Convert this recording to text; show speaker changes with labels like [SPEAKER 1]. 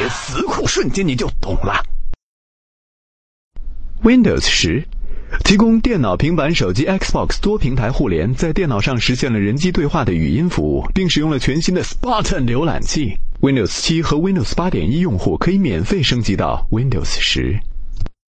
[SPEAKER 1] 别死库，瞬间你就懂了。
[SPEAKER 2] Windows 十提供电脑、平板、手机、Xbox 多平台互联，在电脑上实现了人机对话的语音服务，并使用了全新的 Spartan 浏览器。Windows 七和 Windows 八点一用户可以免费升级到 Windows 十。